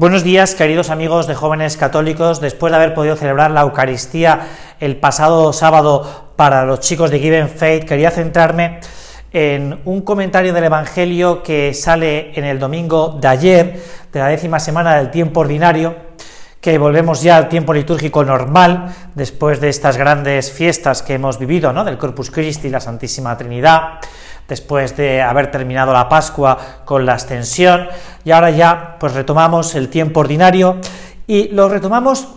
Buenos días, queridos amigos de jóvenes católicos. Después de haber podido celebrar la Eucaristía el pasado sábado para los chicos de Given Faith, quería centrarme en un comentario del Evangelio que sale en el domingo de ayer, de la décima semana del tiempo ordinario, que volvemos ya al tiempo litúrgico normal, después de estas grandes fiestas que hemos vivido, ¿no? del Corpus Christi, la Santísima Trinidad, después de haber terminado la Pascua con la ascensión, y ahora ya pues retomamos el tiempo ordinario y lo retomamos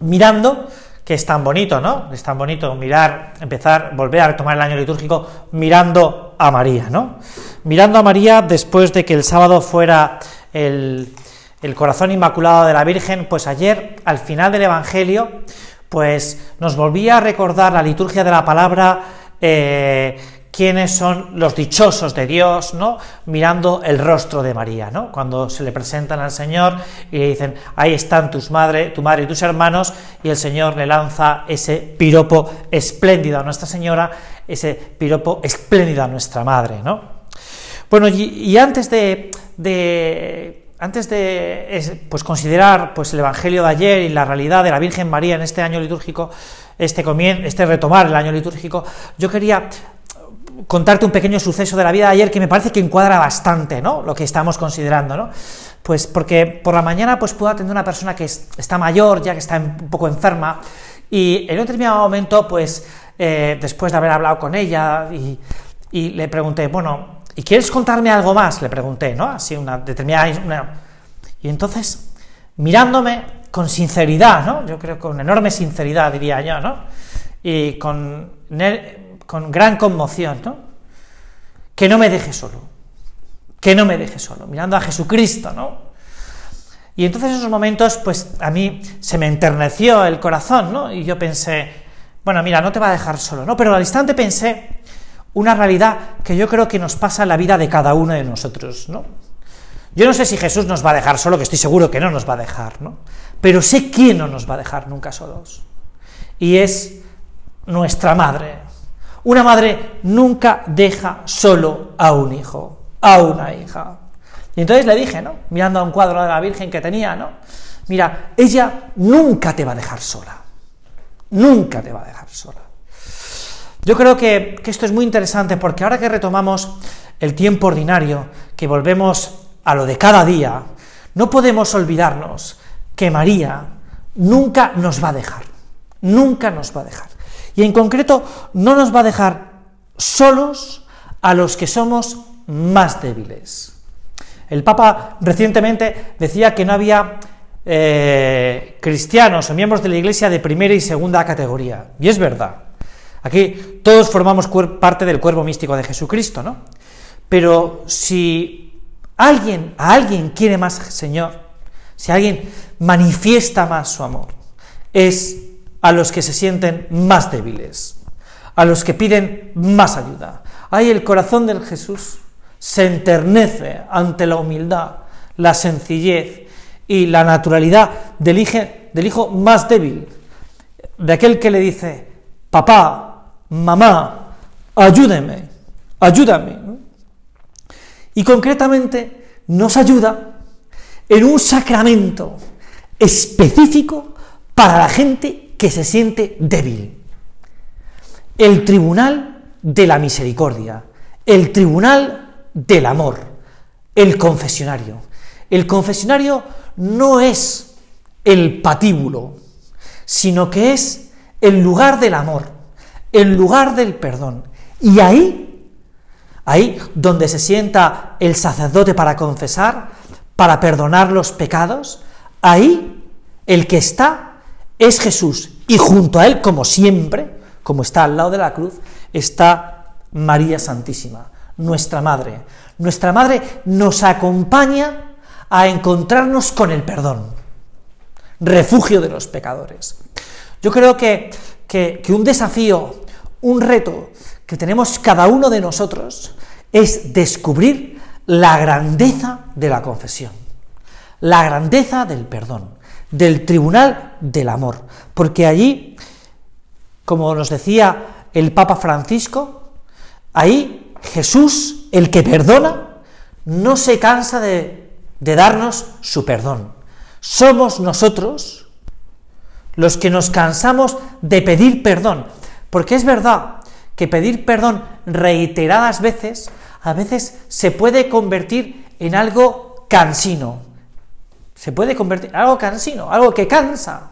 mirando que es tan bonito, ¿no? Es tan bonito mirar, empezar, volver a retomar el año litúrgico mirando a María, ¿no? Mirando a María después de que el sábado fuera el, el corazón inmaculado de la Virgen, pues ayer, al final del Evangelio, pues nos volvía a recordar la liturgia de la palabra eh, quiénes son los dichosos de Dios, ¿no? Mirando el rostro de María, ¿no? Cuando se le presentan al Señor y le dicen, ahí están tus madre, tu madre y tus hermanos, y el Señor le lanza ese piropo espléndido a Nuestra Señora, ese piropo espléndido a nuestra madre, ¿no? Bueno, y, antes de, antes de pues, considerar pues, el Evangelio de ayer y la realidad de la Virgen María en este año litúrgico, este, este retomar el año litúrgico, yo quería contarte un pequeño suceso de la vida de ayer que me parece que encuadra bastante, ¿no? Lo que estamos considerando, ¿no? Pues porque por la mañana pues puedo atender a una persona que está mayor, ya que está un poco enferma, y en un determinado momento, pues eh, después de haber hablado con ella y, le pregunté, bueno, ¿y quieres contarme algo más? Le pregunté, ¿no? Así una determinada... Y entonces, mirándome con sinceridad, ¿no? Yo creo con enorme sinceridad, diría yo, ¿no? Y con con gran conmoción, ¿no? Que no me deje solo, que no me deje solo, mirando a Jesucristo, ¿no? Y entonces en esos momentos, pues a mí se me enterneció el corazón, ¿no? Y yo pensé, bueno, mira, no te va a dejar solo, ¿no? Pero al instante pensé una realidad que yo creo que nos pasa en la vida de cada uno de nosotros, ¿no? Yo no sé si Jesús nos va a dejar solo, que estoy seguro que no nos va a dejar, ¿no? Pero sé quién no nos va a dejar nunca solos. Y es nuestra madre, una madre nunca deja solo a un hijo, a una hija. Y entonces le dije, ¿no? Mirando a un cuadro de la Virgen que tenía, ¿no? Mira, ella nunca te va a dejar sola. Nunca te va a dejar sola. Yo creo que, esto es muy interesante porque ahora que retomamos el tiempo ordinario, que volvemos a lo de cada día, no podemos olvidarnos que María nunca nos va a dejar. Nunca nos va a dejar. Y en concreto, no nos va a dejar solos a los que somos más débiles. El Papa recientemente decía que no había eh, cristianos o miembros de la Iglesia de primera y segunda categoría. Y es verdad. Aquí todos formamos parte del cuerpo místico de Jesucristo, ¿no? Pero si alguien, a alguien quiere más Señor, si alguien manifiesta más su amor, es a los que se sienten más débiles, a los que piden más ayuda. Ahí el corazón del Jesús se enternece ante la humildad, la sencillez y la naturalidad del del hijo más débil, de aquel que le dice, papá, mamá, ayúdeme, ayúdame. Y concretamente nos ayuda en un sacramento específico para la gente que se siente débil. El tribunal de la misericordia, el tribunal del amor, el confesionario. El confesionario no es el patíbulo, sino que es el lugar del amor, el lugar del perdón. Y ahí, ahí donde se sienta el sacerdote para confesar, para perdonar los pecados, ahí el que está es Jesús y junto a él, como siempre, como está al lado de la cruz, está María Santísima, nuestra Madre. Nuestra Madre nos acompaña a encontrarnos con el perdón, refugio de los pecadores. Yo creo que, que, un desafío, un reto que tenemos cada uno de nosotros es descubrir la grandeza de la confesión, la grandeza del perdón del tribunal del amor, porque allí, como nos decía el Papa Francisco, ahí Jesús, el que perdona, no se cansa de, darnos su perdón. Somos nosotros los que nos cansamos de pedir perdón, porque es verdad que pedir perdón reiteradas veces a veces se puede convertir en algo cansino. Se puede convertir en algo cansino, algo que cansa.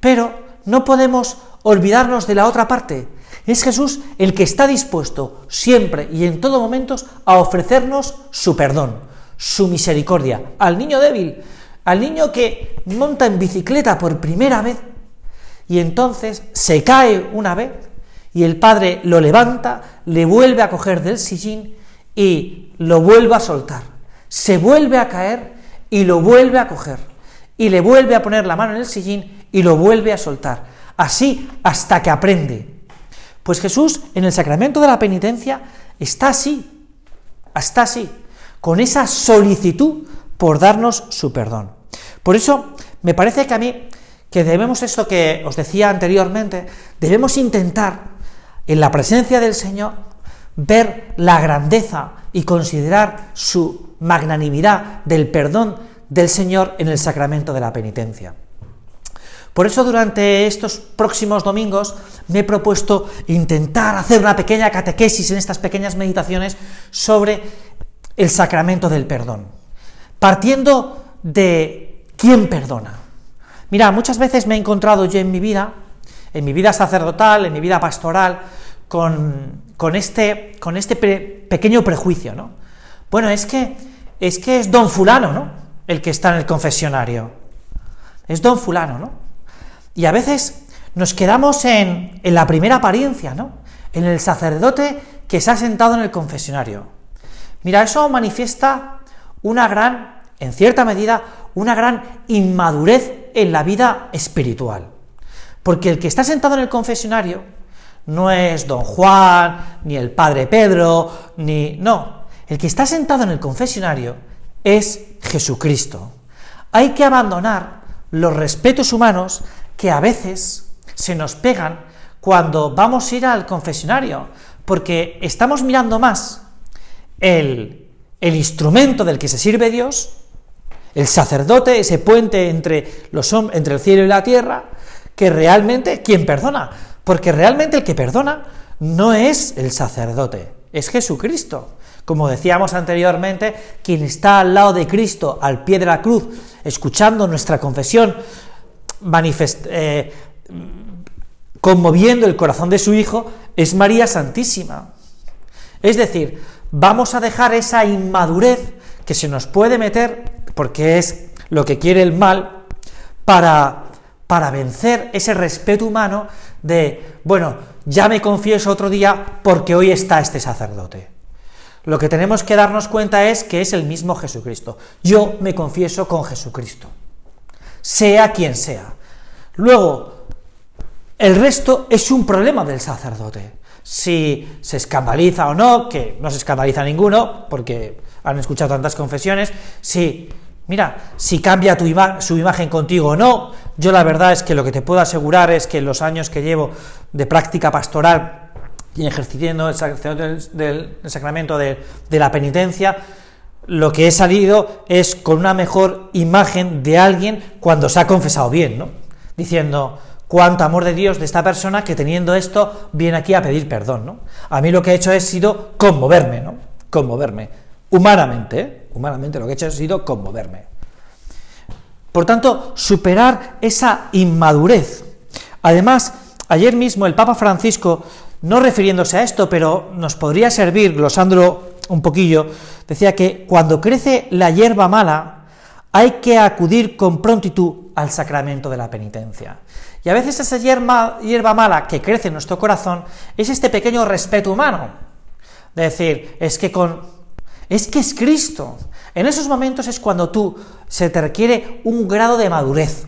Pero no podemos olvidarnos de la otra parte. Es Jesús el que está dispuesto siempre y en todo momento a ofrecernos su perdón, su misericordia. Al niño débil, al niño que monta en bicicleta por primera vez y entonces se cae una vez y el padre lo levanta, le vuelve a coger del sillín y lo vuelve a soltar. Se vuelve a caer y lo vuelve a coger. Y le vuelve a poner la mano en el sillín y lo vuelve a soltar. Así hasta que aprende. Pues Jesús en el sacramento de la penitencia está así, está así, con esa solicitud por darnos su perdón. Por eso me parece que a mí, que debemos esto que os decía anteriormente, debemos intentar en la presencia del Señor ver la grandeza y considerar su magnanimidad del perdón del Señor en el sacramento de la penitencia. Por eso durante estos próximos domingos me he propuesto intentar hacer una pequeña catequesis en estas pequeñas meditaciones sobre el sacramento del perdón, partiendo de quién perdona. Mira, muchas veces me he encontrado yo en mi vida, en mi vida sacerdotal, en mi vida pastoral, con, este, este pequeño prejuicio, ¿no? Bueno, es que, es que es don fulano, ¿no? El que está en el confesionario. Es don fulano, ¿no? Y a veces nos quedamos en, en la primera apariencia, ¿no? En el sacerdote que se ha sentado en el confesionario. Mira, eso manifiesta una gran, en cierta medida, una gran inmadurez en la vida espiritual. Porque el que está sentado en el confesionario no es don Juan, ni el padre Pedro, ni... No, el que está sentado en el confesionario es Jesucristo. Hay que abandonar los respetos humanos que a veces se nos pegan cuando vamos a ir al confesionario, porque estamos mirando más el, el instrumento del que se sirve Dios, el sacerdote, ese puente entre, los, entre el cielo y la tierra, que realmente quien perdona. Porque realmente el que perdona no es el sacerdote, es Jesucristo. Como decíamos anteriormente, quien está al lado de Cristo, al pie de la cruz, escuchando nuestra confesión, eh, conmoviendo el corazón de su Hijo, es María Santísima. Es decir, vamos a dejar esa inmadurez que se nos puede meter, porque es lo que quiere el mal, para, para vencer ese respeto humano de, bueno, ya me confieso otro día porque hoy está este sacerdote. Lo que tenemos que darnos cuenta es que es el mismo Jesucristo. Yo me confieso con Jesucristo, sea quien sea. Luego, el resto es un problema del sacerdote. Si se escandaliza o no, que no se escandaliza ninguno, porque han escuchado tantas confesiones, si Mira, si cambia tu su imagen contigo o no, yo la verdad es que lo que te puedo asegurar es que en los años que llevo de práctica pastoral y ejerciendo el, del, sacramento de, la penitencia, lo que he salido es con una mejor imagen de alguien cuando se ha confesado bien, ¿no? Diciendo, cuánto amor de Dios de esta persona que teniendo esto viene aquí a pedir perdón, ¿no? A mí lo que he hecho es sido conmoverme, ¿no? Conmoverme, humanamente, ¿eh? Humanamente lo que he hecho ha sido conmoverme. Por tanto, superar esa inmadurez. Además, ayer mismo el Papa Francisco, no refiriéndose a esto, pero nos podría servir, glosándolo un poquillo, decía que cuando crece la hierba mala, hay que acudir con prontitud al sacramento de la penitencia. Y a veces esa hierba, mala que crece en nuestro corazón es este pequeño respeto humano. De decir, es que con es que es Cristo. En esos momentos es cuando tú se te requiere un grado de madurez,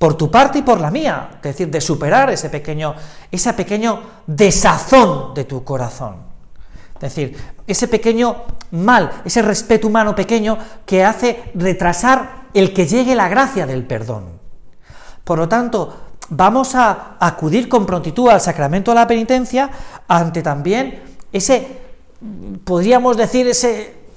por tu parte y por la mía, es decir, de superar ese pequeño, ese pequeño desazón de tu corazón. Es decir, ese pequeño mal, ese respeto humano pequeño que hace retrasar el que llegue la gracia del perdón. Por lo tanto, vamos a acudir con prontitud al sacramento de la penitencia ante también ese podríamos decir, esa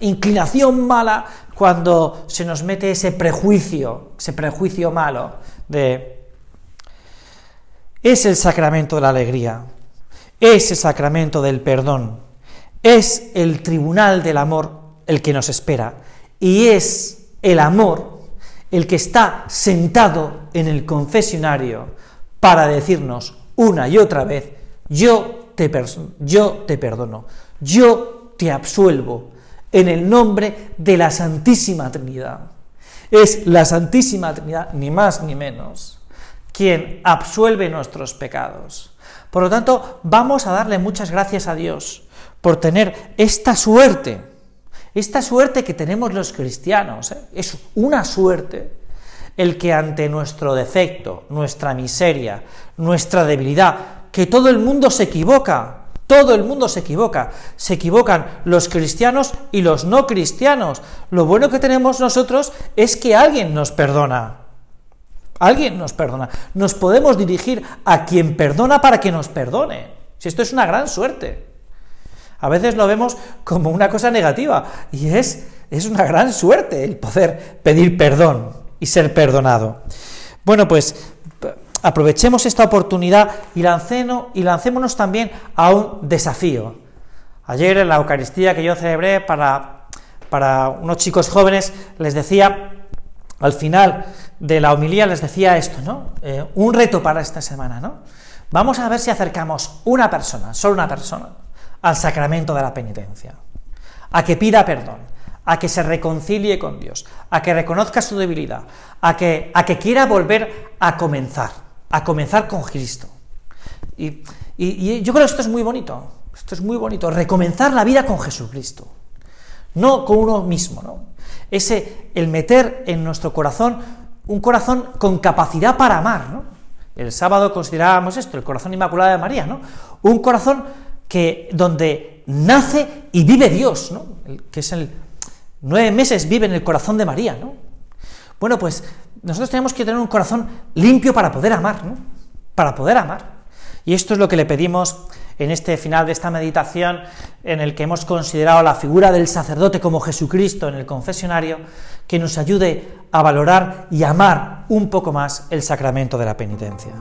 inclinación mala cuando se nos mete ese prejuicio, ese prejuicio malo de... Es el sacramento de la alegría, es el sacramento del perdón, es el tribunal del amor el que nos espera y es el amor el que está sentado en el confesionario para decirnos una y otra vez, yo te, yo te perdono, yo te absuelvo, en el nombre de la Santísima Trinidad. Es la Santísima Trinidad, ni más ni menos, quien absuelve nuestros pecados. Por lo tanto, vamos a darle muchas gracias a Dios por tener esta suerte, esta suerte que tenemos los cristianos. ¿eh? Es una suerte el que ante nuestro defecto, nuestra miseria, nuestra debilidad, que todo el mundo se equivoca, todo el mundo se equivoca. Se equivocan los cristianos y los no cristianos. Lo bueno que tenemos nosotros es que alguien nos perdona. Alguien nos perdona. Nos podemos dirigir a quien perdona para que nos perdone. Si esto es una gran suerte. A veces lo vemos como una cosa negativa y es, es una gran suerte el poder pedir perdón y ser perdonado. Bueno, pues aprovechemos esta oportunidad y, lancémonos también a un desafío. Ayer en la Eucaristía que yo celebré para, unos chicos jóvenes, les decía, al final de la homilía les decía esto, ¿no? Eh, un reto para esta semana, ¿no? Vamos a ver si acercamos una persona, solo una persona, al sacramento de la penitencia, a que pida perdón, a que se reconcilie con Dios, a que reconozca su debilidad, a que quiera volver a comenzar a comenzar con Cristo. Y, yo creo que esto es muy bonito, esto es muy bonito, recomenzar la vida con Jesucristo, no con uno mismo, ¿no? Ese, el meter en nuestro corazón un corazón con capacidad para amar, ¿no? El sábado considerábamos esto, el corazón inmaculado de María, ¿no? Un corazón que, donde nace y vive Dios, ¿no? que es el nueve meses vive en el corazón de María, ¿no? Bueno, pues nosotros tenemos que tener un corazón limpio para poder amar, ¿no? Para poder amar. Y esto es lo que le pedimos en este final de esta meditación, en el que hemos considerado la figura del sacerdote como Jesucristo en el confesionario, que nos ayude a valorar y amar un poco más el sacramento de la penitencia.